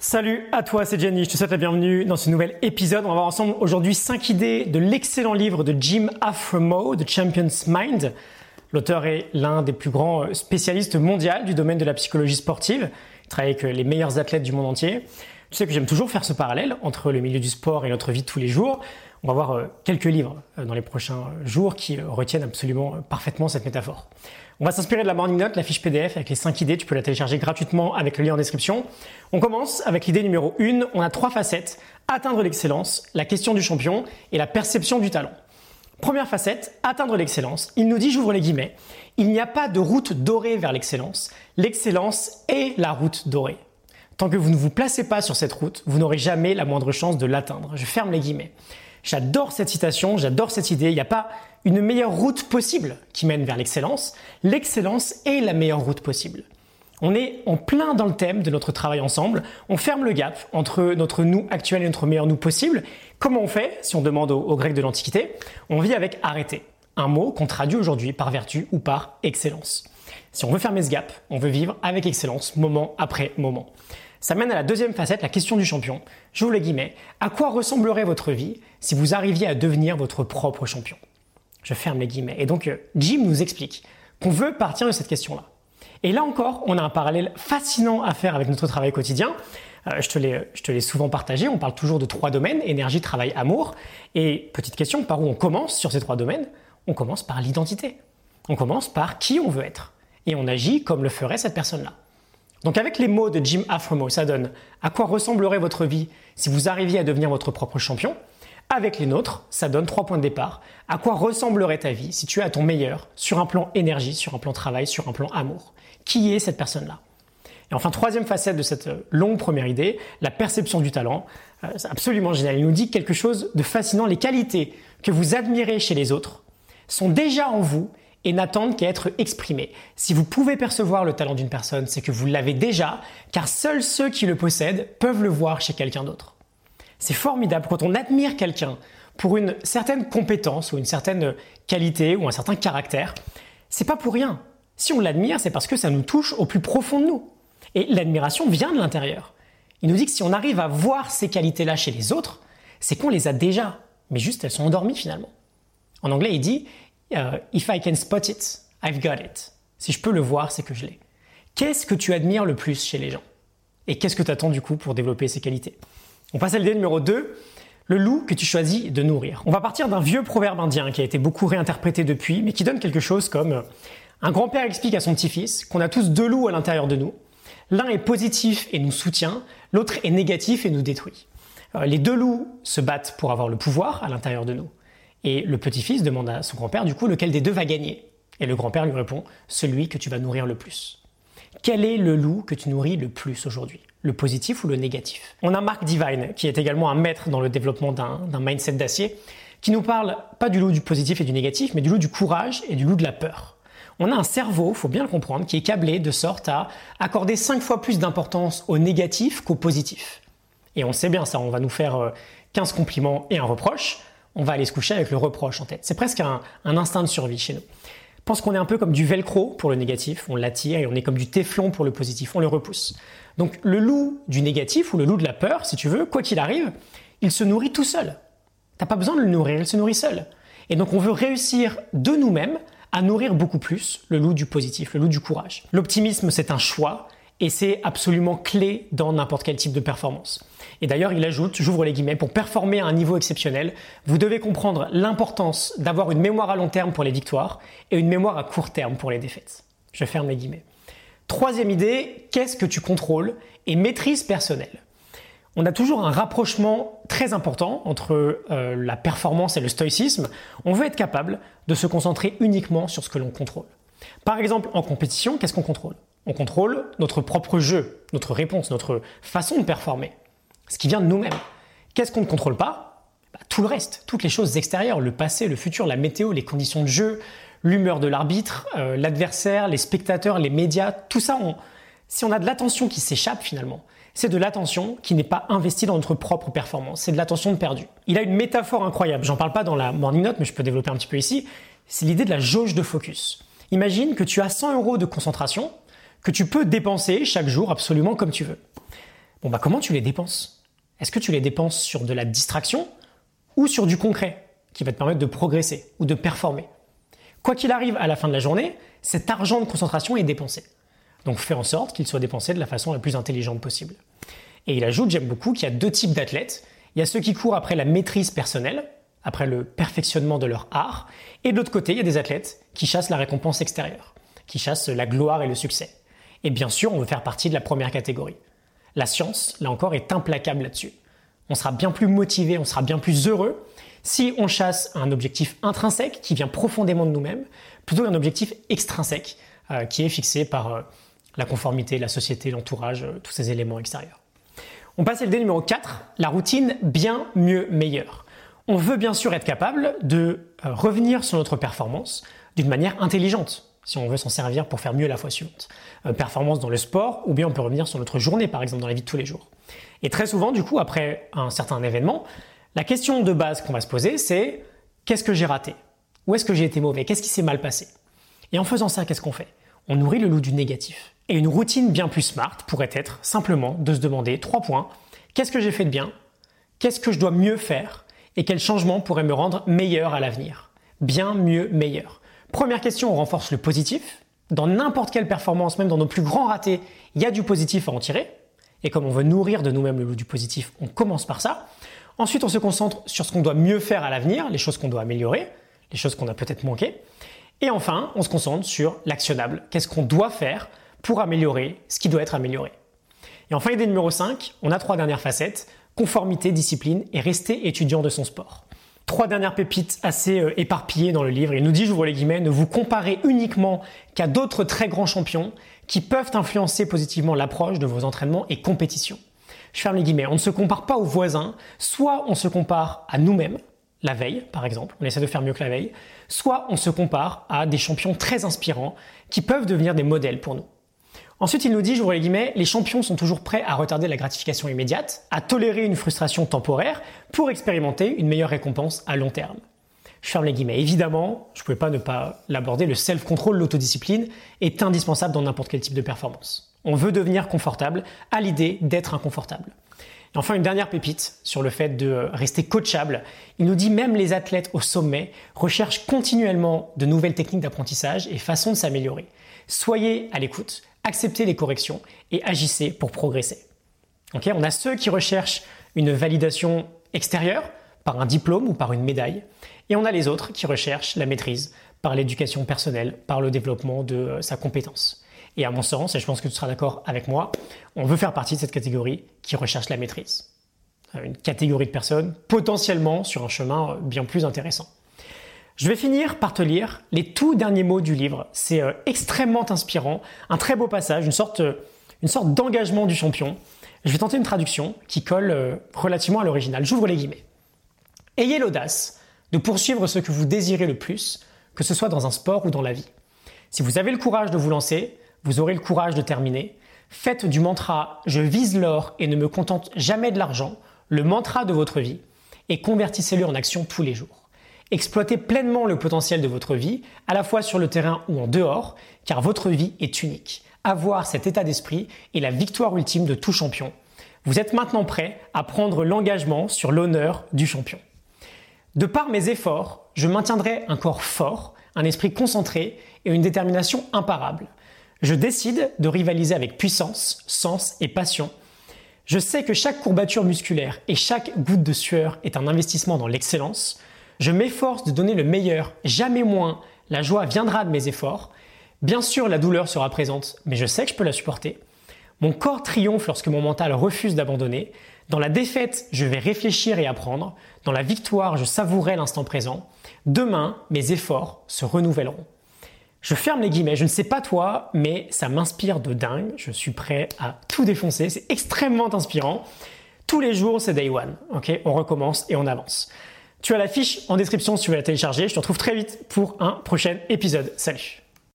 Salut à toi, c'est Jenny, je te souhaite la bienvenue dans ce nouvel épisode. On va voir ensemble aujourd'hui 5 idées de l'excellent livre de Jim Afremow, The Champion's Mind. L'auteur est l'un des plus grands spécialistes mondiaux du domaine de la psychologie sportive. Il travaille avec les meilleurs athlètes du monde entier. Tu sais que j'aime toujours faire ce parallèle entre le milieu du sport et notre vie de tous les jours. On va voir euh, quelques livres euh, dans les prochains jours qui euh, retiennent absolument parfaitement cette métaphore. On va s'inspirer de la Morning Note, la fiche PDF avec les 5 idées. Tu peux la télécharger gratuitement avec le lien en description. On commence avec l'idée numéro 1. On a trois facettes. Atteindre l'excellence, la question du champion et la perception du talent. Première facette, atteindre l'excellence. Il nous dit, j'ouvre les guillemets, il n'y a pas de route dorée vers l'excellence. L'excellence est la route dorée. Tant que vous ne vous placez pas sur cette route, vous n'aurez jamais la moindre chance de l'atteindre. Je ferme les guillemets. J'adore cette citation, j'adore cette idée. Il n'y a pas une meilleure route possible qui mène vers l'excellence. L'excellence est la meilleure route possible. On est en plein dans le thème de notre travail ensemble. On ferme le gap entre notre nous actuel et notre meilleur nous possible. Comment on fait si on demande aux, Grecs de l'Antiquité? On vit avec arrêter, un mot qu'on traduit aujourd'hui par vertu ou par excellence. Si on veut fermer ce gap, on veut vivre avec excellence, moment après moment. Ça mène à la deuxième facette, la question du champion. J'ouvre les guillemets. À quoi ressemblerait votre vie si vous arriviez à devenir votre propre champion? Je ferme les guillemets. Et donc, euh, Jim nous explique qu'on veut partir de cette question-là. Et là encore, on a un parallèle fascinant à faire avec notre travail quotidien. Euh, je te l'ai souvent partagé, on parle toujours de trois domaines, énergie, travail, amour. Et petite question, par où on commence sur ces trois domaines? On commence par l'identité. On commence par qui on veut être. Et on agit comme le ferait cette personne-là. Donc avec les mots de Jim Afremow, ça donne à quoi ressemblerait votre vie si vous arriviez à devenir votre propre champion? Avec les nôtres, ça donne trois points de départ. À quoi ressemblerait ta vie si tu es à ton meilleur sur un plan énergie, sur un plan travail, sur un plan amour? Qui est cette personne-là? Et enfin, troisième facette de cette longue première idée, la perception du talent. Euh, c'est absolument génial. Il nous dit quelque chose de fascinant. Les qualités que vous admirez chez les autres sont déjà en vous et n'attendent qu'à être exprimés. Si vous pouvez percevoir le talent d'une personne, c'est que vous l'avez déjà, car seuls ceux qui le possèdent peuvent le voir chez quelqu'un d'autre. C'est formidable quand on admire quelqu'un pour une certaine compétence ou une certaine qualité ou un certain caractère. C'est pas pour rien. Si on l'admire, c'est parce que ça nous touche au plus profond de nous. Et l'admiration vient de l'intérieur. Il nous dit que si on arrive à voir ces qualités-là chez les autres, c'est qu'on les a déjà, mais juste elles sont endormies finalement. En anglais, il dit euh, If I can spot it, I've got it. Si je peux le voir, c'est que je l'ai. Qu'est-ce que tu admires le plus chez les gens? Et qu'est-ce que tu attends du coup pour développer ces qualités? On passe à l'idée numéro 2, le loup que tu choisis de nourrir. On va partir d'un vieux proverbe indien qui a été beaucoup réinterprété depuis, mais qui donne quelque chose comme euh, un grand-père explique à son petit-fils qu'on a tous deux loups à l'intérieur de nous. L'un est positif et nous soutient, l'autre est négatif et nous détruit. Euh, les deux loups se battent pour avoir le pouvoir à l'intérieur de nous. Et le petit-fils demande à son grand-père, du coup, lequel des deux va gagner Et le grand-père lui répond, celui que tu vas nourrir le plus. Quel est le loup que tu nourris le plus aujourd'hui? Le positif ou le négatif On a Mark Divine, qui est également un maître dans le développement d'un mindset d'acier, qui nous parle pas du loup du positif et du négatif, mais du loup du courage et du loup de la peur. On a un cerveau, faut bien le comprendre, qui est câblé de sorte à accorder 5 fois plus d'importance au négatif qu'au positif. Et on sait bien ça, on va nous faire 15 euh, compliments et un reproche, on va aller se coucher avec le reproche en tête. C'est presque un, instinct de survie chez nous. Pense qu'on est un peu comme du velcro pour le négatif, on l'attire, et on est comme du téflon pour le positif, on le repousse. Donc le loup du négatif ou le loup de la peur, si tu veux, quoi qu'il arrive, il se nourrit tout seul. T'as pas besoin de le nourrir, il se nourrit seul. Et donc on veut réussir de nous-mêmes à nourrir beaucoup plus le loup du positif, le loup du courage. L'optimisme, c'est un choix, et c'est absolument clé dans n'importe quel type de performance. Et d'ailleurs, il ajoute, j'ouvre les guillemets, pour performer à un niveau exceptionnel, vous devez comprendre l'importance d'avoir une mémoire à long terme pour les victoires et une mémoire à court terme pour les défaites. Je ferme les guillemets. Troisième idée, qu'est-ce que tu contrôles et maîtrise personnelle on a toujours un rapprochement très important entre euh, la performance et le stoïcisme. On veut être capable de se concentrer uniquement sur ce que l'on contrôle. Par exemple, en compétition, qu'est-ce qu'on contrôle? On contrôle notre propre jeu, notre réponse, notre façon de performer ce qui vient de nous-mêmes. Qu'est-ce qu'on ne contrôle pas? Bah, Tout le reste, toutes les choses extérieures, le passé, le futur, la météo, les conditions de jeu, l'humeur de l'arbitre, euh, l'adversaire, les spectateurs, les médias, tout ça, si on a de l'attention qui s'échappe finalement, c'est de l'attention qui n'est pas investie dans notre propre performance, c'est de l'attention de perdu. Il a une métaphore incroyable, j'en parle pas dans la morning note, mais je peux développer un petit peu ici, c'est l'idée de la jauge de focus. Imagine que tu as 100 euros de concentration que tu peux dépenser chaque jour absolument comme tu veux. Bon bah comment tu les dépenses? Est-ce que tu les dépenses sur de la distraction ou sur du concret qui va te permettre de progresser ou de performer? Quoi qu'il arrive à la fin de la journée, cet argent de concentration est dépensé. Donc fais en sorte qu'il soit dépensé de la façon la plus intelligente possible. Et il ajoute, j'aime beaucoup, qu'il y a deux types d'athlètes. Il y a ceux qui courent après la maîtrise personnelle, après le perfectionnement de leur art, et de l'autre côté, il y a des athlètes qui chassent la récompense extérieure, qui chassent la gloire et le succès. Et bien sûr, on veut faire partie de la première catégorie. La science, là encore, est implacable là-dessus. On sera bien plus motivé, on sera bien plus heureux si on chasse un objectif intrinsèque qui vient profondément de nous-mêmes, plutôt qu'un objectif extrinsèque euh, qui est fixé par euh, la conformité, la société, l'entourage, euh, tous ces éléments extérieurs. On passe au dé numéro 4, la routine bien, mieux, meilleur. On veut bien sûr être capable de revenir sur notre performance d'une manière intelligente si on veut s'en servir pour faire mieux la fois suivante. Euh, performance dans le sport, ou bien on peut revenir sur notre journée, par exemple, dans la vie de tous les jours. Et très souvent, du coup, après un certain événement, la question de base qu'on va se poser, c'est qu'est-ce que j'ai raté? Où est-ce que j'ai été mauvais? Qu'est-ce qui s'est mal passé? Et en faisant ça, qu'est-ce qu'on fait? On nourrit le loup du négatif. Et une routine bien plus smart pourrait être simplement de se demander trois points. Qu'est-ce que j'ai fait de bien? Qu'est-ce que je dois mieux faire? Et quel changement pourrait me rendre meilleur à l'avenir? Bien, mieux, meilleur. Première question, on renforce le positif. Dans n'importe quelle performance, même dans nos plus grands ratés, il y a du positif à en tirer. Et comme on veut nourrir de nous-mêmes le du positif, on commence par ça. Ensuite, on se concentre sur ce qu'on doit mieux faire à l'avenir, les choses qu'on doit améliorer, les choses qu'on a peut-être manquées. Et enfin, on se concentre sur l'actionnable. Qu'est-ce qu'on doit faire pour améliorer ce qui doit être amélioré? Et enfin, idée numéro 5, on a trois dernières facettes, conformité, discipline et rester étudiant de son sport. Trois dernières pépites assez euh, éparpillées dans le livre. Il nous dit, j'ouvre les guillemets, ne vous comparez uniquement qu'à d'autres très grands champions qui peuvent influencer positivement l'approche de vos entraînements et compétitions. Je ferme les guillemets. On ne se compare pas aux voisins, soit on se compare à nous-mêmes, la veille par exemple, on essaie de faire mieux que la veille, soit on se compare à des champions très inspirants qui peuvent devenir des modèles pour nous. Ensuite, il nous dit, j'ouvre les guillemets, les champions sont toujours prêts à retarder la gratification immédiate, à tolérer une frustration temporaire pour expérimenter une meilleure récompense à long terme. Je ferme les guillemets. Évidemment, je ne pouvais pas ne pas l'aborder, le self-control, l'autodiscipline est indispensable dans n'importe quel type de performance. On veut devenir confortable à l'idée d'être inconfortable. Et enfin, une dernière pépite sur le fait de rester coachable. Il nous dit même les athlètes au sommet recherchent continuellement de nouvelles techniques d'apprentissage et façons de s'améliorer. Soyez à l'écoute, acceptez les corrections et agissez pour progresser. on a ceux qui recherchent une validation extérieure par un diplôme ou par une médaille, et on a les autres qui recherchent la maîtrise par l'éducation personnelle, par le développement de euh, sa compétence. Et à mon sens, et je pense que tu seras d'accord avec moi, on veut faire partie de cette catégorie qui recherche la maîtrise. Euh, une catégorie de personnes potentiellement sur un chemin euh, bien plus intéressant. Je vais finir par te lire les tout derniers mots du livre. C'est euh, extrêmement inspirant, un très beau passage, une sorte, euh, une sorte d'engagement du champion. Je vais tenter une traduction qui colle euh, relativement à l'original. J'ouvre les guillemets. Ayez l'audace de poursuivre ce que vous désirez le plus, que ce soit dans un sport ou dans la vie. Si vous avez le courage de vous lancer, vous aurez le courage de terminer. Faites du mantra Je vise l'or et ne me contente jamais de l'argent le mantra de votre vie et convertissez-le en action tous les jours. Exploitez pleinement le potentiel de votre vie, à la fois sur le terrain ou en dehors, car votre vie est unique. Avoir cet état d'esprit est la victoire ultime de tout champion. Vous êtes maintenant prêt à prendre l'engagement sur l'honneur du champion. De par mes efforts, je maintiendrai un corps fort, un esprit concentré et une détermination imparable. Je décide de rivaliser avec puissance, sens et passion. Je sais que chaque courbature musculaire et chaque goutte de sueur est un investissement dans l'excellence. Je m'efforce de donner le meilleur, jamais moins. La joie viendra de mes efforts. Bien sûr, la douleur sera présente, mais je sais que je peux la supporter. Mon corps triomphe lorsque mon mental refuse d'abandonner. Dans la défaite, je vais réfléchir et apprendre. Dans la victoire, je savourerai l'instant présent. Demain, mes efforts se renouvelleront. Je ferme les guillemets, je ne sais pas toi, mais ça m'inspire de dingue. Je suis prêt à tout défoncer, c'est extrêmement inspirant. Tous les jours, c'est day one. On recommence et on avance. Tu as la fiche en description si tu veux la télécharger. Je te retrouve très vite pour un prochain épisode. Salut